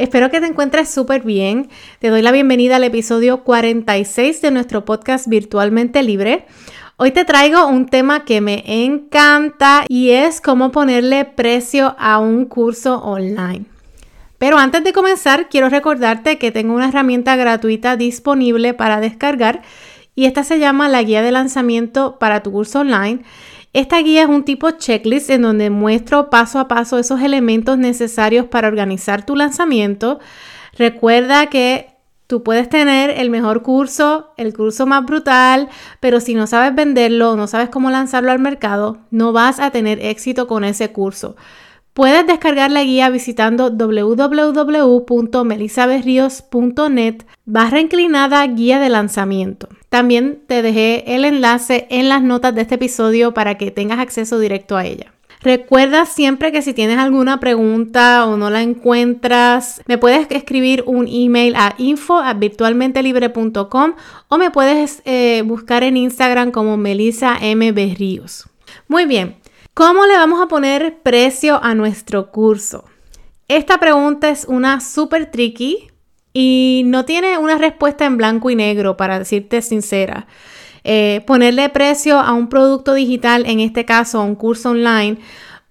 Espero que te encuentres súper bien. Te doy la bienvenida al episodio 46 de nuestro podcast Virtualmente Libre. Hoy te traigo un tema que me encanta y es cómo ponerle precio a un curso online. Pero antes de comenzar, quiero recordarte que tengo una herramienta gratuita disponible para descargar y esta se llama la guía de lanzamiento para tu curso online. Esta guía es un tipo checklist en donde muestro paso a paso esos elementos necesarios para organizar tu lanzamiento. Recuerda que tú puedes tener el mejor curso, el curso más brutal, pero si no sabes venderlo, no sabes cómo lanzarlo al mercado, no vas a tener éxito con ese curso. Puedes descargar la guía visitando www.melisaberrios.net barra inclinada guía de lanzamiento. También te dejé el enlace en las notas de este episodio para que tengas acceso directo a ella. Recuerda siempre que si tienes alguna pregunta o no la encuentras, me puedes escribir un email a info virtualmentelibre.com o me puedes eh, buscar en Instagram como Melissa M. Berríos. Muy bien, ¿cómo le vamos a poner precio a nuestro curso? Esta pregunta es una súper tricky y no tiene una respuesta en blanco y negro, para decirte sincera. Eh, ponerle precio a un producto digital, en este caso a un curso online,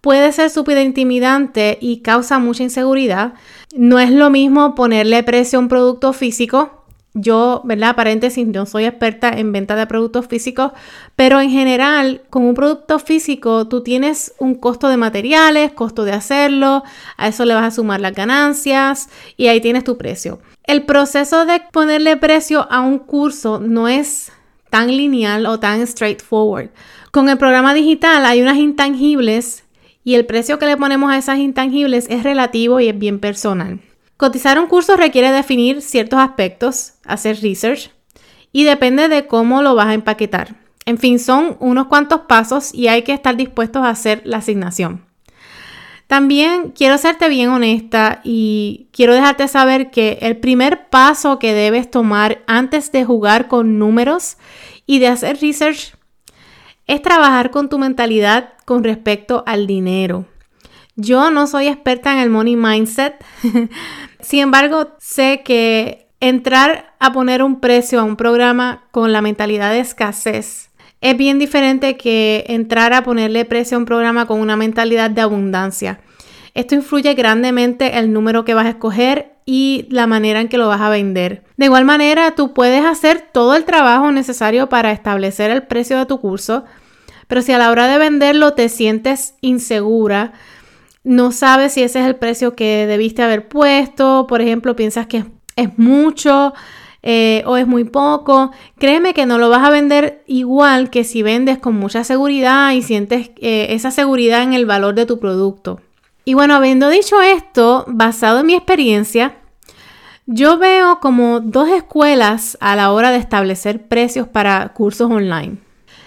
puede ser súper intimidante y causa mucha inseguridad. No es lo mismo ponerle precio a un producto físico yo, ¿verdad? Paréntesis, no soy experta en venta de productos físicos, pero en general, con un producto físico, tú tienes un costo de materiales, costo de hacerlo, a eso le vas a sumar las ganancias y ahí tienes tu precio. El proceso de ponerle precio a un curso no es tan lineal o tan straightforward. Con el programa digital hay unas intangibles y el precio que le ponemos a esas intangibles es relativo y es bien personal. Cotizar un curso requiere definir ciertos aspectos, hacer research y depende de cómo lo vas a empaquetar. En fin, son unos cuantos pasos y hay que estar dispuestos a hacer la asignación. También quiero serte bien honesta y quiero dejarte saber que el primer paso que debes tomar antes de jugar con números y de hacer research es trabajar con tu mentalidad con respecto al dinero. Yo no soy experta en el money mindset, sin embargo, sé que entrar a poner un precio a un programa con la mentalidad de escasez es bien diferente que entrar a ponerle precio a un programa con una mentalidad de abundancia. Esto influye grandemente el número que vas a escoger y la manera en que lo vas a vender. De igual manera, tú puedes hacer todo el trabajo necesario para establecer el precio de tu curso, pero si a la hora de venderlo te sientes insegura, no sabes si ese es el precio que debiste haber puesto, por ejemplo, piensas que es mucho eh, o es muy poco, créeme que no lo vas a vender igual que si vendes con mucha seguridad y sientes eh, esa seguridad en el valor de tu producto. Y bueno, habiendo dicho esto, basado en mi experiencia, yo veo como dos escuelas a la hora de establecer precios para cursos online.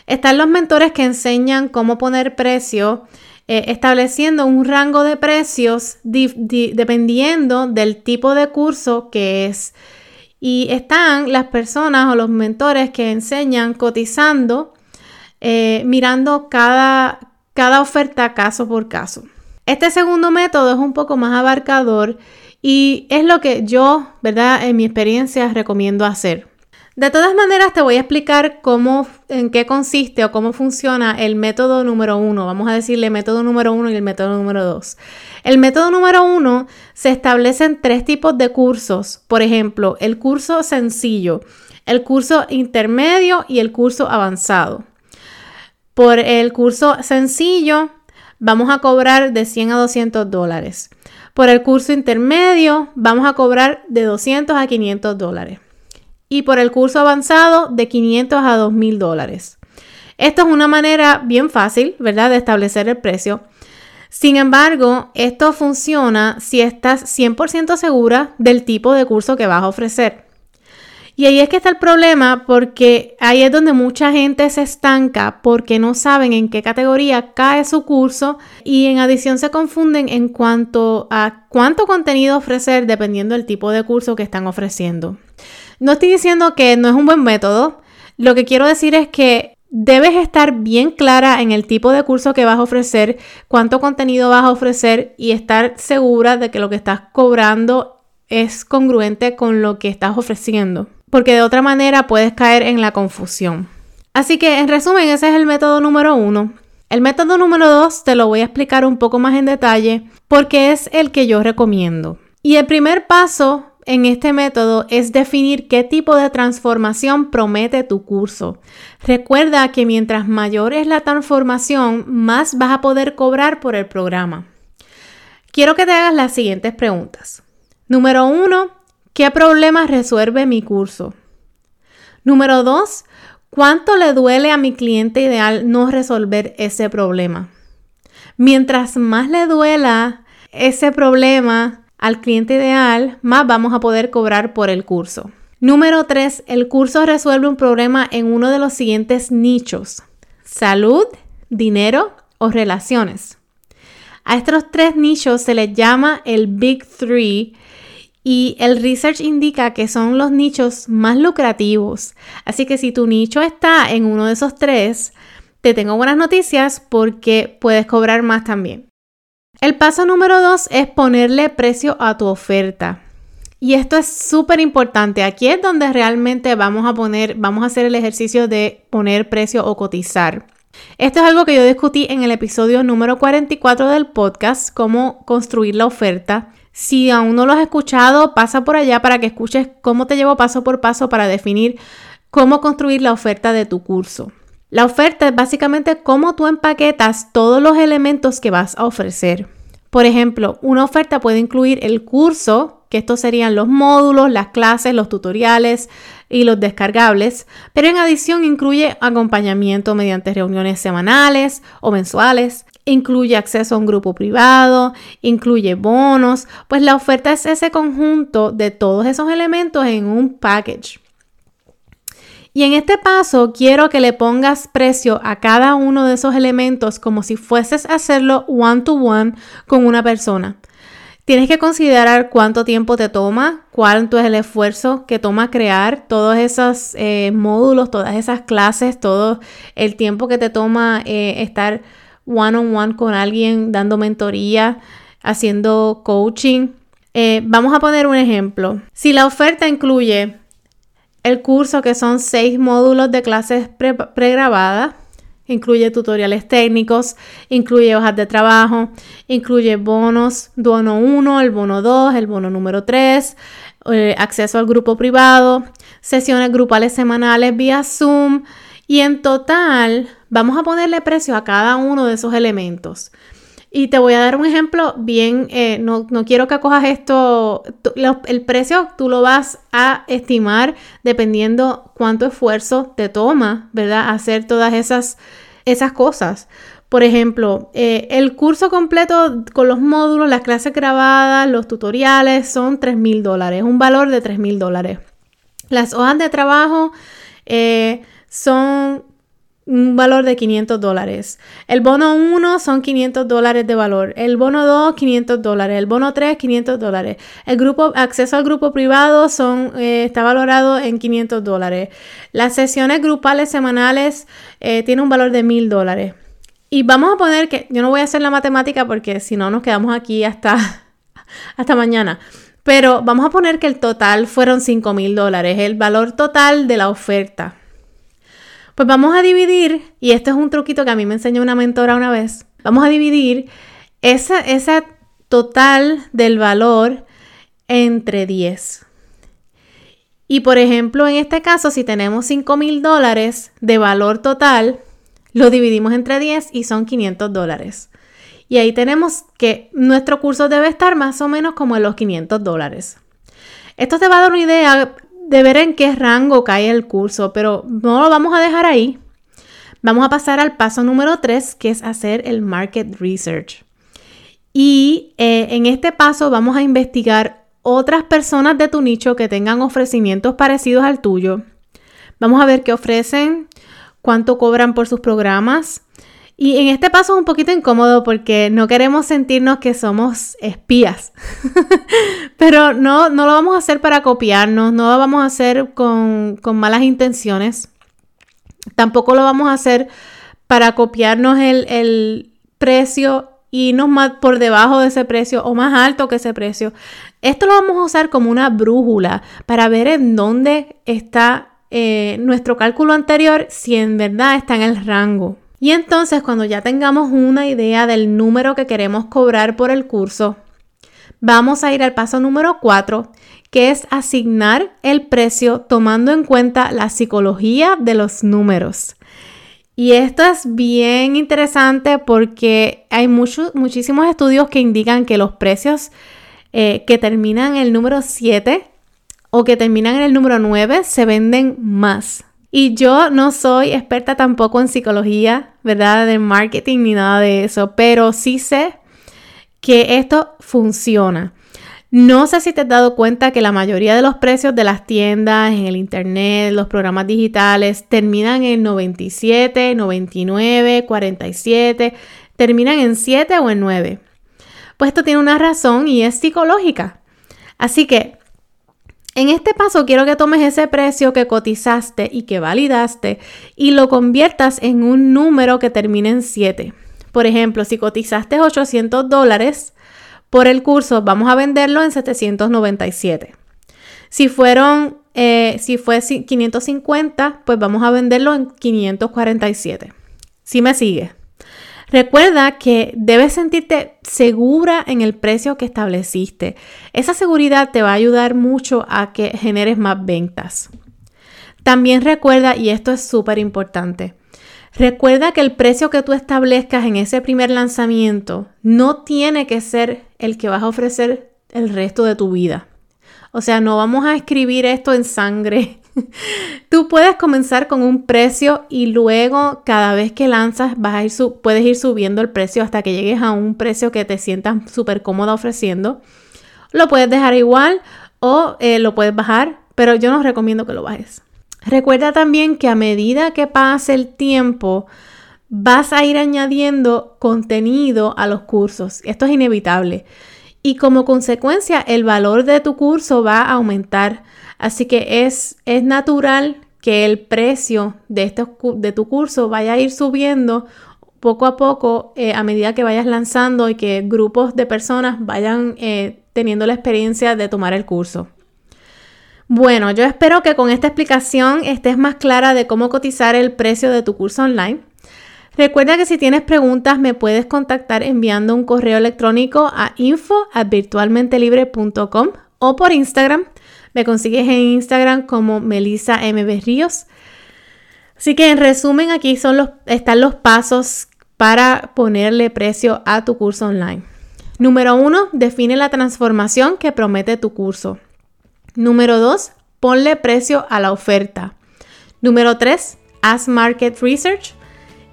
Están los mentores que enseñan cómo poner precio eh, estableciendo un rango de precios dependiendo del tipo de curso que es. Y están las personas o los mentores que enseñan cotizando, eh, mirando cada, cada oferta caso por caso. Este segundo método es un poco más abarcador y es lo que yo, ¿verdad? En mi experiencia recomiendo hacer. De todas maneras, te voy a explicar cómo, en qué consiste o cómo funciona el método número uno. Vamos a decirle método número uno y el método número dos. El método número uno se establecen tres tipos de cursos. Por ejemplo, el curso sencillo, el curso intermedio y el curso avanzado. Por el curso sencillo, vamos a cobrar de 100 a 200 dólares. Por el curso intermedio, vamos a cobrar de 200 a 500 dólares y por el curso avanzado de 500 a 2.000 dólares. Esto es una manera bien fácil, ¿verdad?, de establecer el precio. Sin embargo, esto funciona si estás 100% segura del tipo de curso que vas a ofrecer. Y ahí es que está el problema porque ahí es donde mucha gente se estanca porque no saben en qué categoría cae su curso y en adición se confunden en cuanto a cuánto contenido ofrecer dependiendo del tipo de curso que están ofreciendo. No estoy diciendo que no es un buen método, lo que quiero decir es que debes estar bien clara en el tipo de curso que vas a ofrecer, cuánto contenido vas a ofrecer y estar segura de que lo que estás cobrando es congruente con lo que estás ofreciendo, porque de otra manera puedes caer en la confusión. Así que en resumen, ese es el método número uno. El método número dos te lo voy a explicar un poco más en detalle porque es el que yo recomiendo. Y el primer paso en este método es definir qué tipo de transformación promete tu curso. Recuerda que mientras mayor es la transformación, más vas a poder cobrar por el programa. Quiero que te hagas las siguientes preguntas. Número uno, ¿qué problemas resuelve mi curso? Número dos, ¿cuánto le duele a mi cliente ideal no resolver ese problema? Mientras más le duela ese problema, al cliente ideal, más vamos a poder cobrar por el curso. Número 3. El curso resuelve un problema en uno de los siguientes nichos. Salud, dinero o relaciones. A estos tres nichos se les llama el Big Three y el research indica que son los nichos más lucrativos. Así que si tu nicho está en uno de esos tres, te tengo buenas noticias porque puedes cobrar más también. El paso número dos es ponerle precio a tu oferta. Y esto es súper importante. Aquí es donde realmente vamos a poner, vamos a hacer el ejercicio de poner precio o cotizar. Esto es algo que yo discutí en el episodio número 44 del podcast, cómo construir la oferta. Si aún no lo has escuchado, pasa por allá para que escuches cómo te llevo paso por paso para definir cómo construir la oferta de tu curso. La oferta es básicamente cómo tú empaquetas todos los elementos que vas a ofrecer. Por ejemplo, una oferta puede incluir el curso, que estos serían los módulos, las clases, los tutoriales y los descargables, pero en adición incluye acompañamiento mediante reuniones semanales o mensuales, incluye acceso a un grupo privado, incluye bonos, pues la oferta es ese conjunto de todos esos elementos en un package. Y en este paso quiero que le pongas precio a cada uno de esos elementos como si fueses a hacerlo one to one con una persona. Tienes que considerar cuánto tiempo te toma, cuánto es el esfuerzo que toma crear todos esos eh, módulos, todas esas clases, todo el tiempo que te toma eh, estar one on one con alguien dando mentoría, haciendo coaching. Eh, vamos a poner un ejemplo. Si la oferta incluye el curso, que son seis módulos de clases pregrabadas, incluye tutoriales técnicos, incluye hojas de trabajo, incluye bonos, bono 1, el bono 2, el bono número 3, eh, acceso al grupo privado, sesiones grupales semanales vía Zoom y en total vamos a ponerle precio a cada uno de esos elementos. Y te voy a dar un ejemplo bien, eh, no, quiero que cojas esto, el precio tú lo vas a estimar dependiendo cuánto esfuerzo te toma, ¿verdad? Hacer todas esas, esas cosas. Por ejemplo, eh, el curso completo con los módulos, las clases grabadas, los tutoriales son 3 mil dólares, un valor de 3 mil dólares. Las hojas de trabajo eh, son un valor de 500 dólares. El bono 1 son 500 dólares de valor. El bono 2, 500 dólares. El bono 3, 500 dólares. El grupo, acceso al grupo privado son, eh, está valorado en 500 dólares. Las sesiones grupales semanales eh, tienen un valor de 1000 dólares. Y vamos a poner que, yo no voy a hacer la matemática porque si no nos quedamos aquí hasta, hasta mañana. Pero vamos a poner que el total fueron 5 mil dólares, el valor total de la oferta. Pues vamos a dividir, y esto es un truquito que a mí me enseñó una mentora una vez, vamos a dividir esa, total del valor entre 10. Y por ejemplo, en este caso, si tenemos 5 mil dólares de valor total, lo dividimos entre 10 y son 500 dólares. Y ahí tenemos que nuestro curso debe estar más o menos como en los 500 dólares. Esto te va a dar una idea de ver en qué rango cae el curso, pero no lo vamos a dejar ahí. Vamos a pasar al paso número 3, que es hacer el market research. Y eh, en este paso vamos a investigar otras personas de tu nicho que tengan ofrecimientos parecidos al tuyo. Vamos a ver qué ofrecen, cuánto cobran por sus programas. Y en este paso es un poquito incómodo porque no queremos sentirnos que somos espías. Pero no, no lo vamos a hacer para copiarnos, no lo vamos a hacer con, malas intenciones. Tampoco lo vamos a hacer para copiarnos el, el precio y no más por debajo de ese precio o más alto que ese precio. Esto lo vamos a usar como una brújula para ver en dónde está eh, nuestro cálculo anterior, si en verdad está en el rango. Y entonces cuando ya tengamos una idea del número que queremos cobrar por el curso, vamos a ir al paso número 4, que es asignar el precio tomando en cuenta la psicología de los números. Y esto es bien interesante porque hay muchísimos estudios que indican que los precios eh, que terminan en el número 7 o que terminan en el número 9 se venden más. Y yo no soy experta tampoco en psicología, ¿verdad? De marketing ni nada de eso, pero sí sé que esto funciona. No sé si te has dado cuenta que la mayoría de los precios de las tiendas, en el internet, los programas digitales, terminan en 97, 99, 47, terminan en 7 o en 9. Pues esto tiene una razón y es psicológica. Así que en este paso quiero que tomes ese precio que cotizaste y que validaste y lo conviertas en un número que termine en 7. Por ejemplo, si cotizaste 800 dólares, por el curso, vamos a venderlo en 797. Si fueron, eh, si fue 550, pues vamos a venderlo en 547. Si me sigue. Recuerda que debes sentirte segura en el precio que estableciste. Esa seguridad te va a ayudar mucho a que generes más ventas. También recuerda, y esto es súper importante, Recuerda que el precio que tú establezcas en ese primer lanzamiento no tiene que ser el que vas a ofrecer el resto de tu vida. O sea, no vamos a escribir esto en sangre. Tú puedes comenzar con un precio y luego cada vez que lanzas vas a ir puedes ir subiendo el precio hasta que llegues a un precio que te sientas súper cómoda ofreciendo. Lo puedes dejar igual o eh, lo puedes bajar, pero yo no recomiendo que lo bajes. Recuerda también que a medida que pase el tiempo, vas a ir añadiendo contenido a los cursos. Esto es inevitable. Y como consecuencia, el valor de tu curso va a aumentar. Así que es, es natural que el precio de, de tu curso vaya a ir subiendo poco a poco eh, a medida que vayas lanzando y que grupos de personas vayan eh, teniendo la experiencia de tomar el curso. Bueno, yo espero que con esta explicación estés más clara de cómo cotizar el precio de tu curso online. Recuerda que si tienes preguntas me puedes contactar enviando un correo electrónico a info@virtualmentelibre.com o por Instagram. Me consigues en Instagram como Melissa MB Ríos. Así que en resumen aquí son los, están los pasos para ponerle precio a tu curso online. Número uno, define la transformación que promete tu curso. Número 2, ponle precio a la oferta. Número 3, haz market research.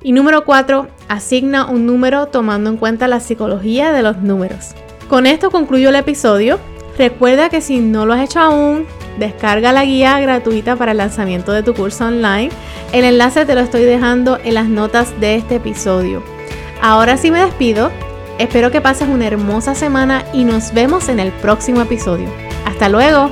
Y número 4, asigna un número tomando en cuenta la psicología de los números. Con esto concluyo el episodio. Recuerda que si no lo has hecho aún, descarga la guía gratuita para el lanzamiento de tu curso online. El enlace te lo estoy dejando en las notas de este episodio. Ahora sí me despido. Espero que pases una hermosa semana y nos vemos en el próximo episodio. Hasta luego.